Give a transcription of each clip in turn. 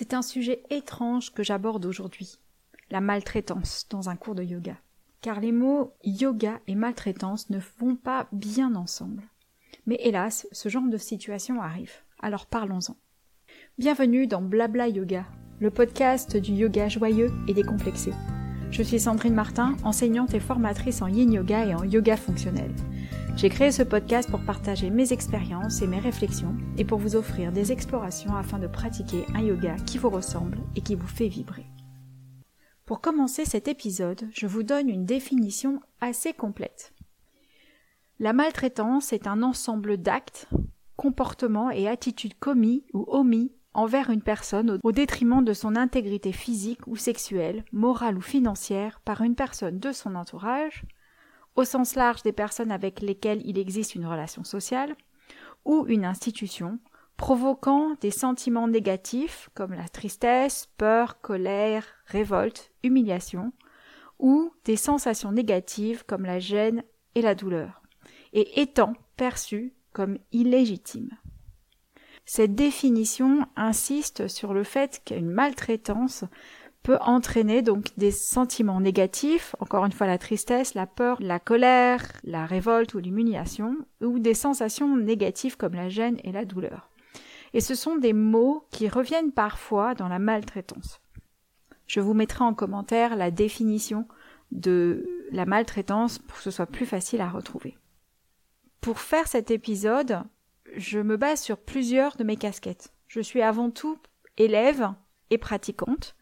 C'est un sujet étrange que j'aborde aujourd'hui, la maltraitance dans un cours de yoga. Car les mots yoga et maltraitance ne vont pas bien ensemble. Mais hélas, ce genre de situation arrive. Alors parlons-en. Bienvenue dans Blabla Yoga, le podcast du yoga joyeux et décomplexé. Je suis Sandrine Martin, enseignante et formatrice en yin yoga et en yoga fonctionnel. J'ai créé ce podcast pour partager mes expériences et mes réflexions et pour vous offrir des explorations afin de pratiquer un yoga qui vous ressemble et qui vous fait vibrer. Pour commencer cet épisode, je vous donne une définition assez complète. La maltraitance est un ensemble d'actes, comportements et attitudes commis ou omis envers une personne au détriment de son intégrité physique ou sexuelle, morale ou financière par une personne de son entourage, au sens large des personnes avec lesquelles il existe une relation sociale, ou une institution, provoquant des sentiments négatifs comme la tristesse, peur, colère, révolte, humiliation, ou des sensations négatives comme la gêne et la douleur, et étant perçues comme illégitimes. Cette définition insiste sur le fait qu'une maltraitance peut entraîner donc des sentiments négatifs, encore une fois la tristesse, la peur, la colère, la révolte ou l'humiliation, ou des sensations négatives comme la gêne et la douleur. Et ce sont des mots qui reviennent parfois dans la maltraitance. Je vous mettrai en commentaire la définition de la maltraitance pour que ce soit plus facile à retrouver. Pour faire cet épisode, je me base sur plusieurs de mes casquettes. Je suis avant tout élève et pratiquante,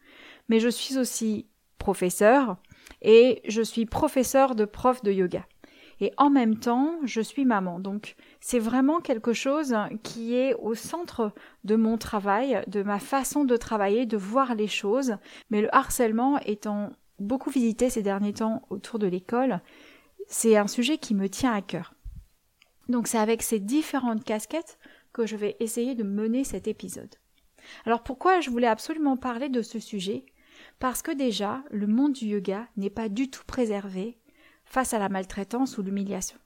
mais je suis aussi professeur et je suis professeur de prof de yoga. Et en même temps, je suis maman. Donc, c'est vraiment quelque chose qui est au centre de mon travail, de ma façon de travailler, de voir les choses. Mais le harcèlement étant beaucoup visité ces derniers temps autour de l'école, c'est un sujet qui me tient à cœur. Donc, c'est avec ces différentes casquettes que je vais essayer de mener cet épisode. Alors pourquoi je voulais absolument parler de ce sujet? Parce que déjà, le monde du yoga n'est pas du tout préservé face à la maltraitance ou l'humiliation.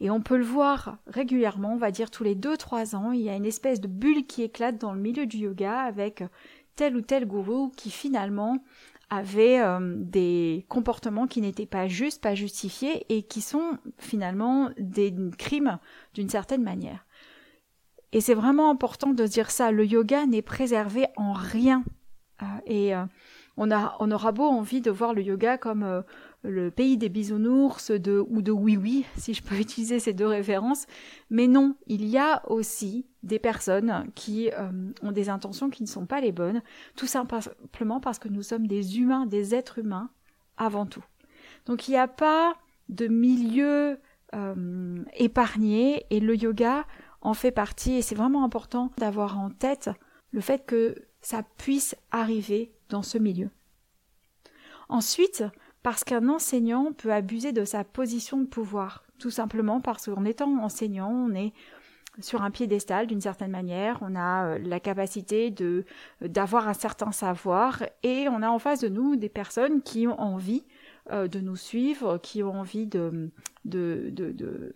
Et on peut le voir régulièrement, on va dire tous les 2-3 ans, il y a une espèce de bulle qui éclate dans le milieu du yoga avec tel ou tel gourou qui finalement avait euh, des comportements qui n'étaient pas justes, pas justifiés et qui sont finalement des crimes d'une certaine manière. Et c'est vraiment important de dire ça, le yoga n'est préservé en rien. Euh, et euh, on, a, aura beau envie de voir le yoga comme euh, le pays des bisounours de, ou de oui-oui, si je peux utiliser ces deux références, mais non, il y a aussi des personnes qui euh, ont des intentions qui ne sont pas les bonnes, tout simplement parce que nous sommes des humains, des êtres humains avant tout. Donc il n'y a pas de milieu euh, épargné et le yoga en fait partie et c'est vraiment important d'avoir en tête le fait que ça puisse arriver ce milieu. Ensuite, parce qu'un enseignant peut abuser de sa position de pouvoir, tout simplement parce qu'en étant enseignant, on est sur un piédestal d'une certaine manière, on a euh, la capacité de d'avoir un certain savoir et on a en face de nous des personnes qui ont envie euh, de nous suivre, qui ont envie de, de, de,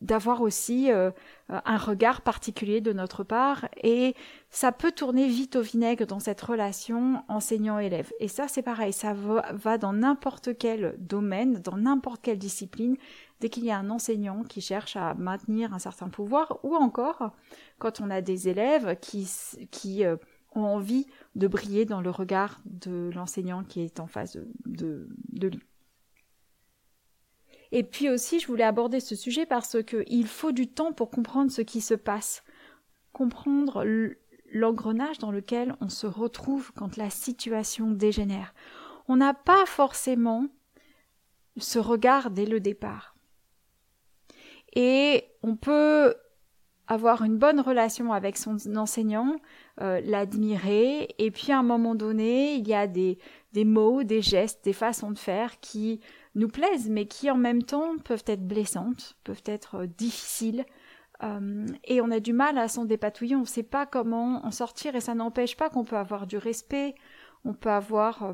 d'avoir aussi euh, un regard particulier de notre part. Et ça peut tourner vite au vinaigre dans cette relation enseignant-élève. Et ça c'est pareil, ça va, dans n'importe quel domaine, dans n'importe quelle discipline, dès qu'il y a un enseignant qui cherche à maintenir un certain pouvoir. Ou encore quand on a des élèves qui, qui euh, ont envie de briller dans le regard de l'enseignant qui est en face de, de, de lui. Et puis aussi, je voulais aborder ce sujet parce qu'il faut du temps pour comprendre ce qui se passe, comprendre l'engrenage dans lequel on se retrouve quand la situation dégénère. On n'a pas forcément ce regard dès le départ. Et on peut avoir une bonne relation avec son enseignant, euh, l'admirer, et puis à un moment donné, il y a des, des mots, des gestes, des façons de faire qui nous plaisent, mais qui en même temps peuvent être blessantes, peuvent être euh, difficiles. Euh, et on a du mal à s'en dépatouiller, on ne sait pas comment en sortir, et ça n'empêche pas qu'on peut avoir du respect, on peut avoir euh,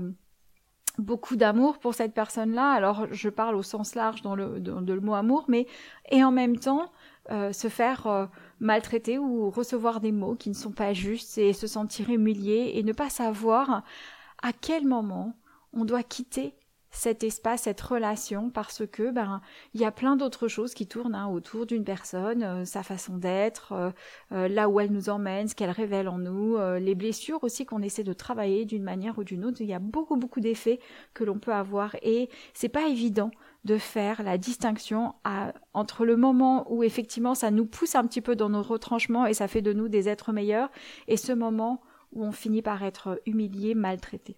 beaucoup d'amour pour cette personne-là. Alors, je parle au sens large dans le, le mot amour, mais et en même temps euh, se faire euh, maltraiter ou recevoir des mots qui ne sont pas justes et se sentir humilié et ne pas savoir à quel moment on doit quitter cet espace, cette relation, parce que ben il y a plein d'autres choses qui tournent hein, autour d'une personne, euh, sa façon d'être, euh, euh, là où elle nous emmène, ce qu'elle révèle en nous, les blessures aussi qu'on essaie de travailler d'une manière ou d'une autre. Il y a beaucoup beaucoup d'effets que l'on peut avoir et c'est pas évident de faire la distinction entre le moment où effectivement ça nous pousse un petit peu dans nos retranchements et ça fait de nous des êtres meilleurs et ce moment où on finit par être humilié, maltraité.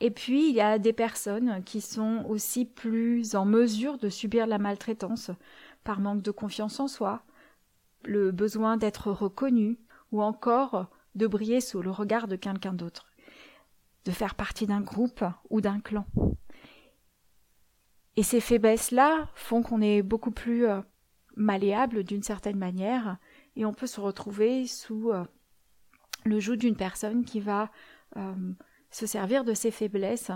Et puis, il y a des personnes qui sont aussi plus en mesure de subir la maltraitance par manque de confiance en soi, le besoin d'être reconnu, ou encore de briller sous le regard de quelqu'un d'autre, de faire partie d'un groupe ou d'un clan. Et ces faiblesses-là font qu'on est beaucoup plus euh, malléable d'une certaine manière, et on peut se retrouver sous euh, le joug d'une personne qui va euh, se servir de ses faiblesses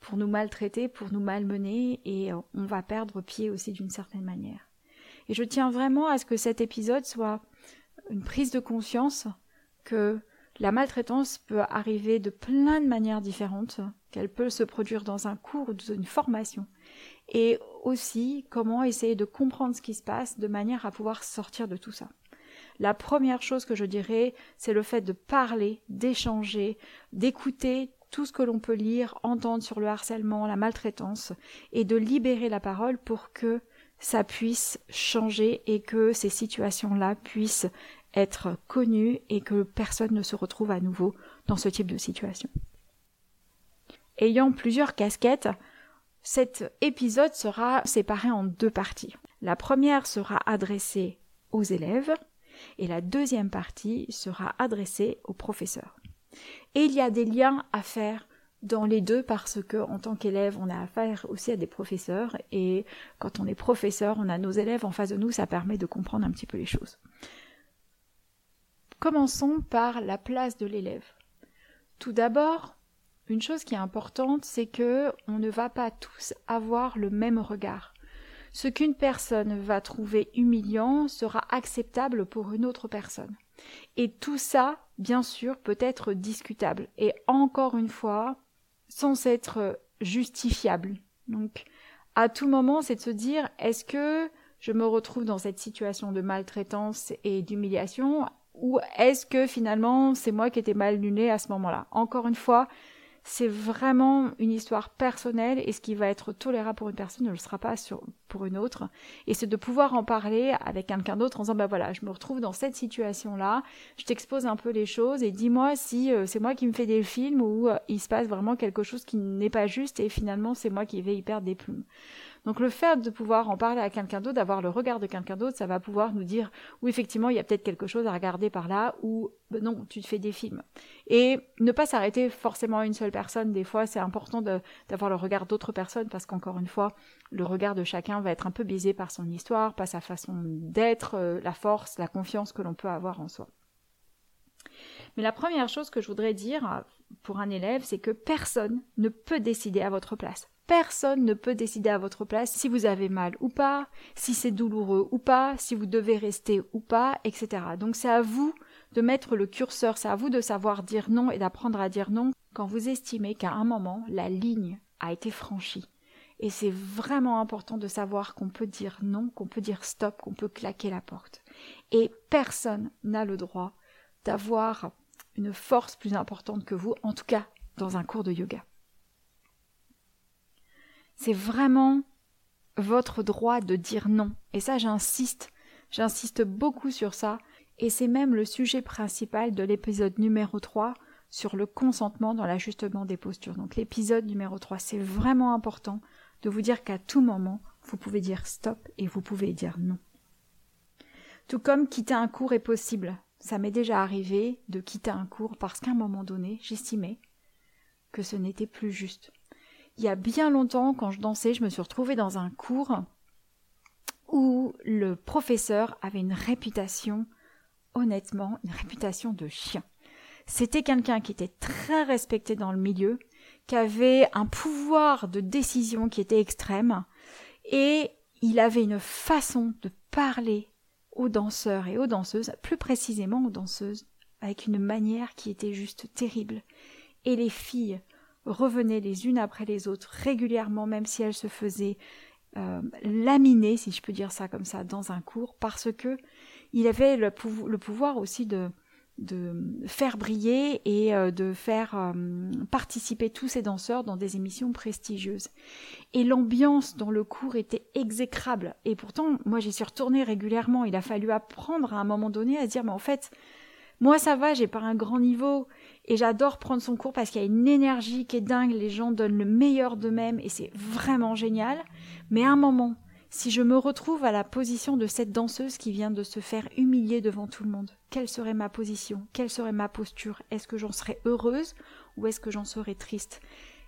pour nous maltraiter, pour nous malmener, et on va perdre pied aussi d'une certaine manière. Et je tiens vraiment à ce que cet épisode soit une prise de conscience que la maltraitance peut arriver de plein de manières différentes, qu'elle peut se produire dans un cours ou dans une formation, et aussi comment essayer de comprendre ce qui se passe de manière à pouvoir sortir de tout ça. La première chose que je dirais, c'est le fait de parler, d'échanger, d'écouter tout ce que l'on peut lire, entendre sur le harcèlement, la maltraitance, et de libérer la parole pour que ça puisse changer et que ces situations-là puissent être connues et que personne ne se retrouve à nouveau dans ce type de situation. Ayant plusieurs casquettes, cet épisode sera séparé en deux parties. La première sera adressée aux élèves et la deuxième partie sera adressée aux professeurs. Et il y a des liens à faire dans les deux parce que en tant qu'élève, on a affaire aussi à des professeurs et quand on est professeur, on a nos élèves en face de nous, ça permet de comprendre un petit peu les choses. Commençons par la place de l'élève. Tout d'abord, une chose qui est importante, c'est que on ne va pas tous avoir le même regard. Ce qu'une personne va trouver humiliant sera acceptable pour une autre personne. Et tout ça, bien sûr, peut être discutable. Et encore une fois, sans être justifiable. Donc, à tout moment, c'est de se dire, est-ce que je me retrouve dans cette situation de maltraitance et d'humiliation, ou est-ce que finalement c'est moi qui étais mal luné à ce moment-là? Encore une fois, c'est vraiment une histoire personnelle et ce qui va être tolérable pour une personne ne le sera pas pour une autre. Et c'est de pouvoir en parler avec quelqu'un d'autre en disant bah voilà, je me retrouve dans cette situation-là, je t'expose un peu les choses et dis-moi si euh, c'est moi qui me fais des films ou euh, il se passe vraiment quelque chose qui n'est pas juste et finalement c'est moi qui vais y perdre des plumes. Donc le fait de pouvoir en parler à quelqu'un d'autre, d'avoir le regard de quelqu'un d'autre, ça va pouvoir nous dire oui effectivement il y a peut-être quelque chose à regarder par là ou ben non tu te fais des films. Et ne pas s'arrêter forcément à une seule personne, des fois c'est important d'avoir le regard d'autres personnes parce qu'encore une fois le regard de chacun va être un peu biaisé par son histoire, par sa façon d'être, euh, la force, la confiance que l'on peut avoir en soi. Mais la première chose que je voudrais dire pour un élève, c'est que personne ne peut décider à votre place. Personne ne peut décider à votre place si vous avez mal ou pas, si c'est douloureux ou pas, si vous devez rester ou pas, etc. Donc c'est à vous de mettre le curseur, c'est à vous de savoir dire non et d'apprendre à dire non quand vous estimez qu'à un moment la ligne a été franchie. Et c'est vraiment important de savoir qu'on peut dire non, qu'on peut dire stop, qu'on peut claquer la porte. Et personne n'a le droit d'avoir une force plus importante que vous, en tout cas dans un cours de yoga. C'est vraiment votre droit de dire non. Et ça, j'insiste, j'insiste beaucoup sur ça. Et c'est même le sujet principal de l'épisode numéro 3 sur le consentement dans l'ajustement des postures. Donc l'épisode numéro 3, c'est vraiment important de vous dire qu'à tout moment, vous pouvez dire stop et vous pouvez dire non. Tout comme quitter un cours est possible. Ça m'est déjà arrivé de quitter un cours parce qu'à un moment donné, j'estimais que ce n'était plus juste il y a bien longtemps, quand je dansais, je me suis retrouvée dans un cours où le professeur avait une réputation, honnêtement, une réputation de chien. C'était quelqu'un qui était très respecté dans le milieu, qui avait un pouvoir de décision qui était extrême, et il avait une façon de parler aux danseurs et aux danseuses, plus précisément aux danseuses, avec une manière qui était juste terrible. Et les filles revenaient les unes après les autres régulièrement, même si elles se faisaient euh, laminer, si je peux dire ça comme ça, dans un cours, parce que il avait le, pouvoir aussi de, de faire briller et euh, de faire euh, participer tous ces danseurs dans des émissions prestigieuses. Et l'ambiance dans le cours était exécrable. Et pourtant, moi j'y suis retournée régulièrement. Il a fallu apprendre à un moment donné à se dire, mais en fait, moi ça va, j'ai pas un grand niveau. Et j'adore prendre son cours parce qu'il y a une énergie qui est dingue, les gens donnent le meilleur d'eux-mêmes et c'est vraiment génial. Mais à un moment, si je me retrouve à la position de cette danseuse qui vient de se faire humilier devant tout le monde, quelle serait ma position? Quelle serait ma posture? Est-ce que j'en serais heureuse ou est-ce que j'en serais triste?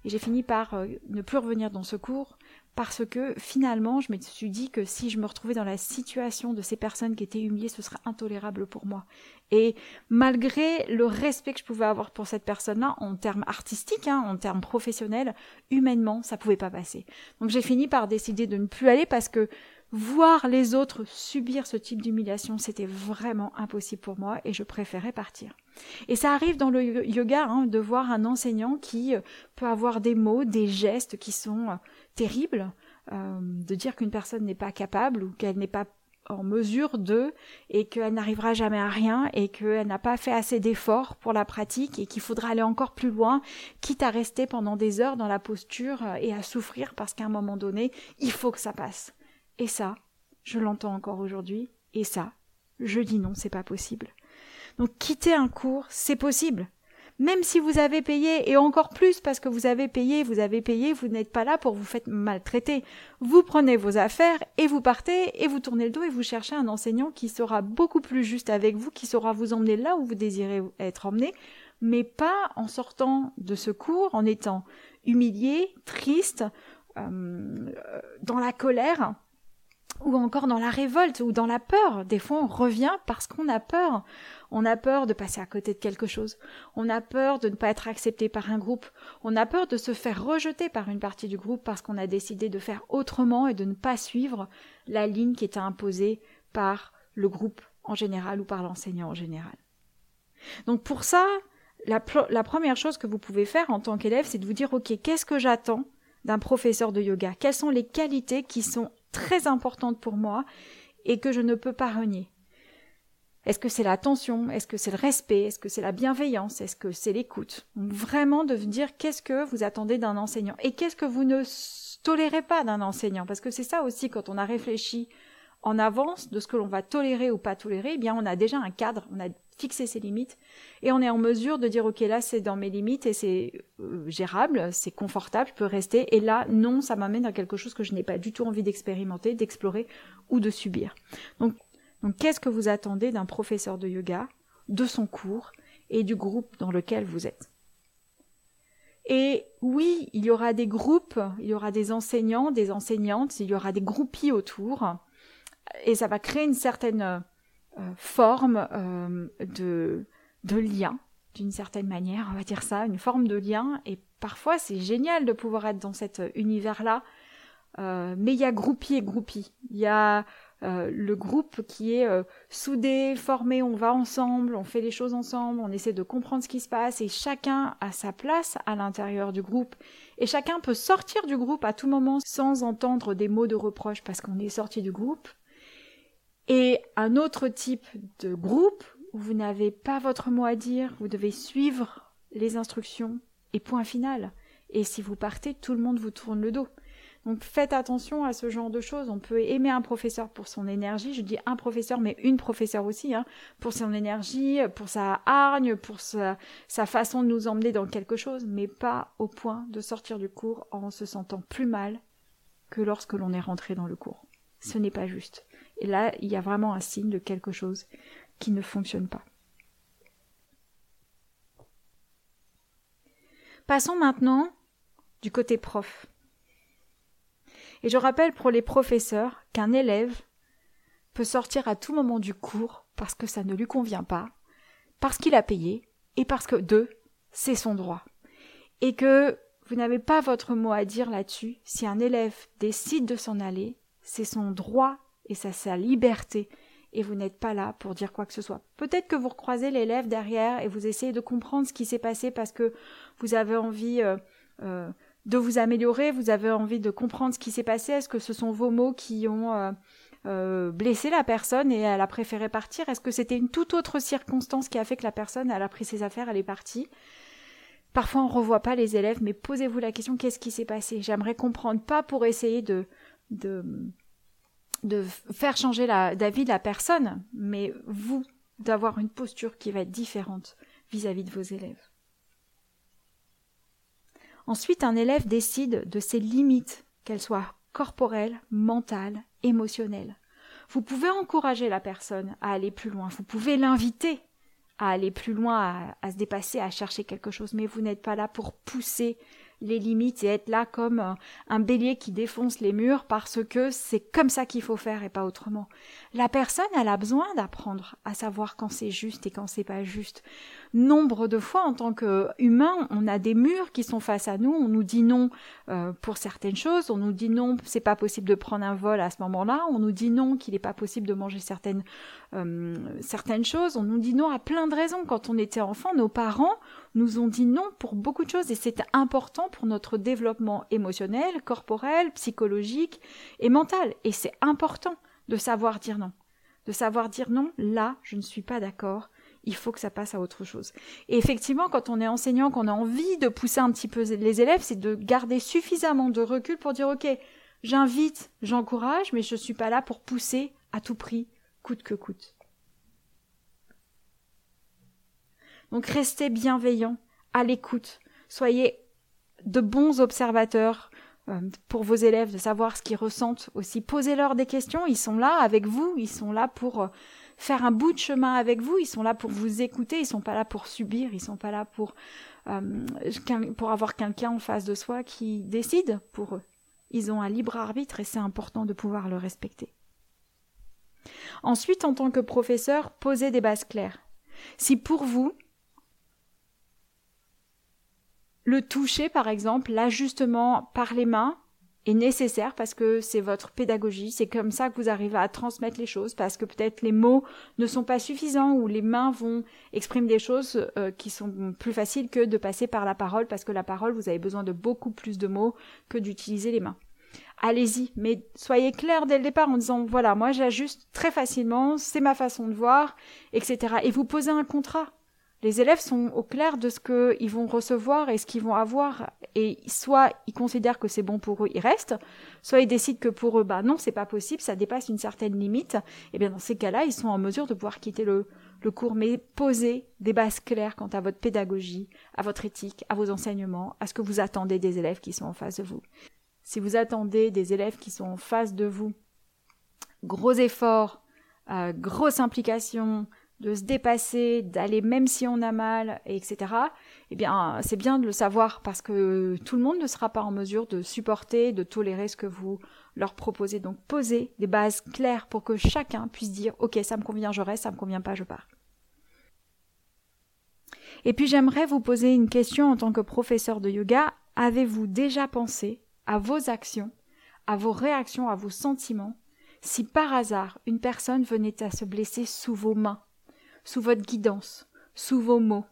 Et j'ai fini par euh, ne plus revenir dans ce cours parce que finalement, je me suis dit que si je me retrouvais dans la situation de ces personnes qui étaient humiliées, ce serait intolérable pour moi. Et malgré le respect que je pouvais avoir pour cette personne-là, en termes artistiques, hein, en termes professionnels, humainement, ça pouvait pas passer. Donc j'ai fini par décider de ne plus aller parce que voir les autres subir ce type d'humiliation, c'était vraiment impossible pour moi et je préférais partir. Et ça arrive dans le yoga hein, de voir un enseignant qui euh, peut avoir des mots, des gestes qui sont euh, terribles, euh, de dire qu'une personne n'est pas capable ou qu'elle n'est pas en mesure de et qu'elle n'arrivera jamais à rien et qu'elle n'a pas fait assez d'efforts pour la pratique et qu'il faudra aller encore plus loin, quitte à rester pendant des heures dans la posture et à souffrir parce qu'à un moment donné, il faut que ça passe. Et ça, je l'entends encore aujourd'hui, et ça, je dis non, c'est pas possible. Donc quitter un cours, c'est possible. Même si vous avez payé, et encore plus parce que vous avez payé, vous avez payé, vous n'êtes pas là pour vous faire maltraiter. Vous prenez vos affaires et vous partez et vous tournez le dos et vous cherchez un enseignant qui sera beaucoup plus juste avec vous, qui saura vous emmener là où vous désirez être emmené, mais pas en sortant de ce cours en étant humilié, triste, euh, dans la colère, ou encore dans la révolte ou dans la peur. Des fois, on revient parce qu'on a peur. On a peur de passer à côté de quelque chose. On a peur de ne pas être accepté par un groupe. On a peur de se faire rejeter par une partie du groupe parce qu'on a décidé de faire autrement et de ne pas suivre la ligne qui était imposée par le groupe en général ou par l'enseignant en général. Donc pour ça, la, la première chose que vous pouvez faire en tant qu'élève, c'est de vous dire, OK, qu'est-ce que j'attends d'un professeur de yoga? Quelles sont les qualités qui sont très importante pour moi et que je ne peux pas renier? Est-ce que c'est l'attention? Est-ce que c'est le respect? Est-ce que c'est la bienveillance? Est-ce que c'est l'écoute? Vraiment de dire qu'est-ce que vous attendez d'un enseignant et qu'est-ce que vous ne tolérez pas d'un enseignant. Parce que c'est ça aussi quand on a réfléchi en avance de ce que l'on va tolérer ou pas tolérer, eh bien on a déjà un cadre, on a fixé ses limites et on est en mesure de dire ok là c'est dans mes limites et c'est euh, gérable, c'est confortable, je peux rester et là non ça m'amène à quelque chose que je n'ai pas du tout envie d'expérimenter, d'explorer ou de subir. Donc, donc qu'est-ce que vous attendez d'un professeur de yoga, de son cours et du groupe dans lequel vous êtes? Et oui, il y aura des groupes, il y aura des enseignants, des enseignantes, il y aura des groupies autour et ça va créer une certaine euh, forme euh, de, lien, d'une certaine manière, on va dire ça, une forme de lien. Et parfois, c'est génial de pouvoir être dans cet univers-là. Euh, mais il y a groupie et groupie. Il y a le groupe qui est soudé, formé, on va ensemble, on fait les choses ensemble, on essaie de comprendre ce qui se passe et chacun a sa place à l'intérieur du groupe. Et chacun peut sortir du groupe à tout moment sans entendre des mots de reproche parce qu'on est sorti du groupe et un autre type de groupe où vous n'avez pas votre mot à dire, vous devez suivre les instructions et point final. Et si vous partez, tout le monde vous tourne le dos. Donc faites attention à ce genre de choses. On peut aimer un professeur pour son énergie, je dis un professeur, mais une professeure aussi, hein, pour son énergie, pour sa hargne, pour sa, sa façon de nous emmener dans quelque chose, mais pas au point de sortir du cours en se sentant plus mal que lorsque l'on est rentré dans le cours. Ce n'est pas juste. Et là, il y a vraiment un signe de quelque chose qui ne fonctionne pas. Passons maintenant du côté prof. Et je rappelle pour les professeurs qu'un élève peut sortir à tout moment du cours parce que ça ne lui convient pas, parce qu'il a payé, et parce que deux, c'est son droit. Et que vous n'avez pas votre mot à dire là-dessus. Si un élève décide de s'en aller, c'est son droit et ça sa liberté. Et vous n'êtes pas là pour dire quoi que ce soit. Peut-être que vous recroisez l'élève derrière et vous essayez de comprendre ce qui s'est passé parce que vous avez envie euh, euh, de vous améliorer, vous avez envie de comprendre ce qui s'est passé. Est-ce que ce sont vos mots qui ont euh, blessé la personne et elle a préféré partir? Est-ce que c'était une toute autre circonstance qui a fait que la personne a pris ses affaires, elle est partie? Parfois, on ne revoit pas les élèves, mais posez-vous la question qu'est-ce qui s'est passé? J'aimerais comprendre, pas pour essayer de, de, faire changer d'avis de la personne, mais vous, d'avoir une posture qui va être différente vis-à-vis -vis de vos élèves. Ensuite, un élève décide de ses limites, qu'elles soient corporelles, mentales, émotionnelles. Vous pouvez encourager la personne à aller plus loin, vous pouvez l'inviter à aller plus loin, à, se dépasser, à chercher quelque chose, mais vous n'êtes pas là pour pousser les limites et être là comme un, bélier qui défonce les murs parce que c'est comme ça qu'il faut faire et pas autrement. La personne, elle a besoin d'apprendre à savoir quand c'est juste et quand c'est pas juste. Nombre de fois, en tant qu'humain, on a des murs qui sont face à nous, on nous dit non euh, pour certaines choses, on nous dit non, c'est pas possible de prendre un vol à ce moment-là, on nous dit non qu'il n'est pas possible de manger certaines, euh, certaines choses, on nous dit non à plein de raisons. Quand on était enfant, nos parents nous ont dit non pour beaucoup de choses et c'est important pour notre développement émotionnel, corporel, psychologique et mental. Et c'est important de savoir dire non. De savoir dire non, là, je ne suis pas d'accord, il faut que ça passe à autre chose. Et effectivement, quand on est enseignant, qu'on a envie de pousser un petit peu les élèves, c'est de garder suffisamment de recul pour dire, OK, j'invite, j'encourage, mais je ne suis pas là pour pousser à tout prix, coûte que coûte. Donc restez bienveillants, à l'écoute, soyez de bons observateurs euh, pour vos élèves, de savoir ce qu'ils ressentent aussi. Posez-leur des questions, ils sont là avec vous, ils sont là pour euh, faire un bout de chemin avec vous, ils sont là pour vous écouter, ils sont pas là pour subir, ils sont pas là euh, pour avoir quelqu'un en face de soi qui décide pour eux. Ils ont un libre arbitre et c'est important de pouvoir le respecter. Ensuite, en tant que professeur, posez des bases claires. Si pour vous, le toucher, par exemple, l'ajustement par les mains est nécessaire parce que c'est votre pédagogie, c'est comme ça que vous arrivez à transmettre les choses, parce que peut-être les mots ne sont pas suffisants ou les mains vont exprimer des choses euh, qui sont plus faciles que de passer par la parole, parce que la parole, vous avez besoin de beaucoup plus de mots que d'utiliser les mains. Allez-y, mais soyez clair dès le départ en disant voilà, moi j'ajuste très facilement, c'est ma façon de voir, etc. Et vous posez un contrat les élèves sont au clair de ce qu'ils vont recevoir et ce qu'ils vont avoir, et soit ils considèrent que c'est bon pour eux, ils restent, soit ils décident que pour eux, bah non, c'est pas possible, ça dépasse une certaine limite, et bien dans ces cas-là, ils sont en mesure de pouvoir quitter le, cours, mais poser des bases claires quant à votre pédagogie, à votre éthique, à vos enseignements, à ce que vous attendez des élèves qui sont en face de vous. Si vous attendez des élèves qui sont en face de vous, gros efforts, euh, grosse implication, de se dépasser, d'aller même si on a mal, etc., eh bien, c'est bien de le savoir parce que tout le monde ne sera pas en mesure de supporter, de tolérer ce que vous leur proposez. Donc, posez des bases claires pour que chacun puisse dire, OK, ça me convient, je reste, ça me convient pas, je pars. Et puis, j'aimerais vous poser une question en tant que professeur de yoga. Avez-vous déjà pensé à vos actions, à vos réactions, à vos sentiments, si par hasard une personne venait à se blesser sous vos mains? Sous votre guidance, sous vos mots.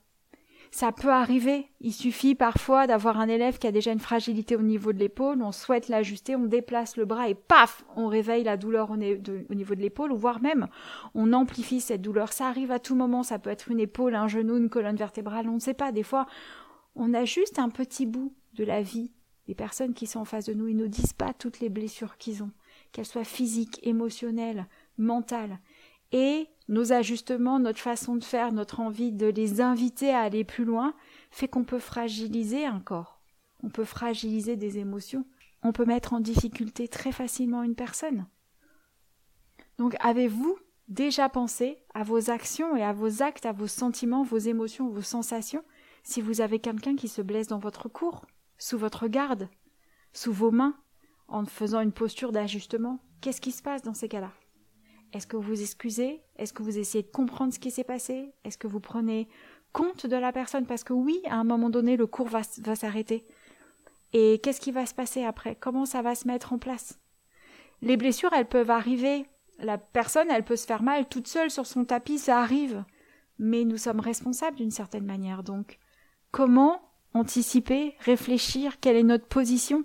Ça peut arriver. Il suffit parfois d'avoir un élève qui a déjà une fragilité au niveau de l'épaule, on souhaite l'ajuster, on déplace le bras et paf, on réveille la douleur au, niveau de l'épaule, voire même on amplifie cette douleur. Ça arrive à tout moment, ça peut être une épaule, un genou, une colonne vertébrale, on ne sait pas. Des fois, on a juste un petit bout de la vie des personnes qui sont en face de nous. Ils ne nous disent pas toutes les blessures qu'ils ont, qu'elles soient physiques, émotionnelles, mentales. Et nos ajustements, notre façon de faire, notre envie de les inviter à aller plus loin, fait qu'on peut fragiliser un corps, on peut fragiliser des émotions, on peut mettre en difficulté très facilement une personne. Donc avez-vous déjà pensé à vos actions et à vos actes, à vos sentiments, vos émotions, vos sensations, si vous avez quelqu'un qui se blesse dans votre cours, sous votre garde, sous vos mains, en faisant une posture d'ajustement? Qu'est-ce qui se passe dans ces cas-là? Est-ce que vous vous excusez? Est-ce que vous essayez de comprendre ce qui s'est passé? Est-ce que vous prenez compte de la personne? Parce que oui, à un moment donné, le cours va, s'arrêter. Et qu'est-ce qui va se passer après? Comment ça va se mettre en place? Les blessures, elles peuvent arriver. La personne, elle peut se faire mal toute seule sur son tapis, ça arrive. Mais nous sommes responsables d'une certaine manière. Donc, comment anticiper, réfléchir, quelle est notre position?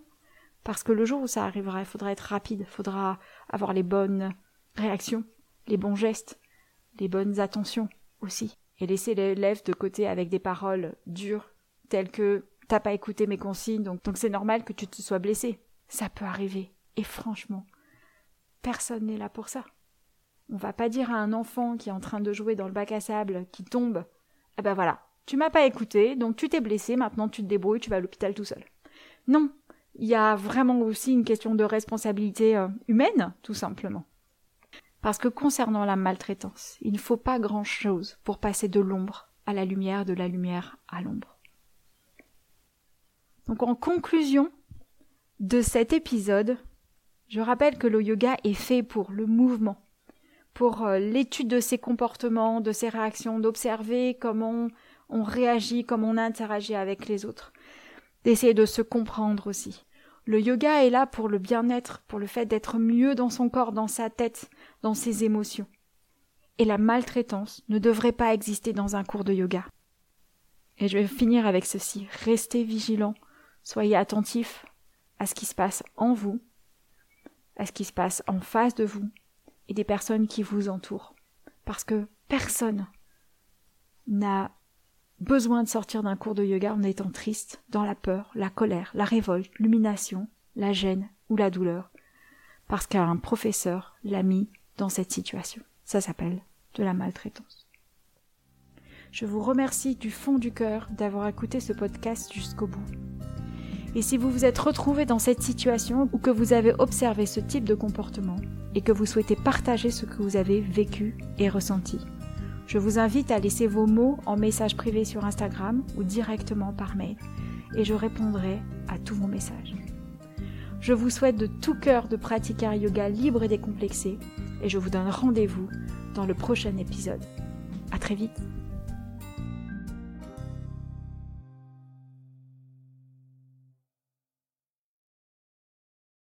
Parce que le jour où ça arrivera, il faudra être rapide, il faudra avoir les bonnes réactions, les bons gestes, les bonnes attentions aussi. Et laisser l'élève de côté avec des paroles dures, telles que t'as pas écouté mes consignes, donc c'est normal que tu te sois blessé. Ça peut arriver. Et franchement, personne n'est là pour ça. On va pas dire à un enfant qui est en train de jouer dans le bac à sable, qui tombe, ah ben voilà, tu m'as pas écouté, donc tu t'es blessé, maintenant tu te débrouilles, tu vas à l'hôpital tout seul. Non, il y a vraiment aussi une question de responsabilité euh, humaine, tout simplement. Parce que concernant la maltraitance, il ne faut pas grand-chose pour passer de l'ombre à la lumière, de la lumière à l'ombre. Donc en conclusion de cet épisode, je rappelle que le yoga est fait pour le mouvement, pour euh, l'étude de ses comportements, de ses réactions, d'observer comment on réagit, comment on interagit avec les autres, d'essayer de se comprendre aussi. Le yoga est là pour le bien-être, pour le fait d'être mieux dans son corps, dans sa tête, dans ses émotions. Et la maltraitance ne devrait pas exister dans un cours de yoga. Et je vais finir avec ceci. Restez vigilants, soyez attentifs à ce qui se passe en vous, à ce qui se passe en face de vous et des personnes qui vous entourent. Parce que personne n'a besoin de sortir d'un cours de yoga en étant triste, dans la peur, la colère, la révolte, l'humiliation, la gêne ou la douleur, parce qu'un professeur l'a mis dans cette situation. Ça s'appelle de la maltraitance. Je vous remercie du fond du cœur d'avoir écouté ce podcast jusqu'au bout. Et si vous vous êtes retrouvé dans cette situation ou que vous avez observé ce type de comportement et que vous souhaitez partager ce que vous avez vécu et ressenti, je vous invite à laisser vos mots en message privé sur Instagram ou directement par mail et je répondrai à tous vos messages. Je vous souhaite de tout cœur de pratiquer un yoga libre et décomplexé et je vous donne rendez-vous dans le prochain épisode. À très vite!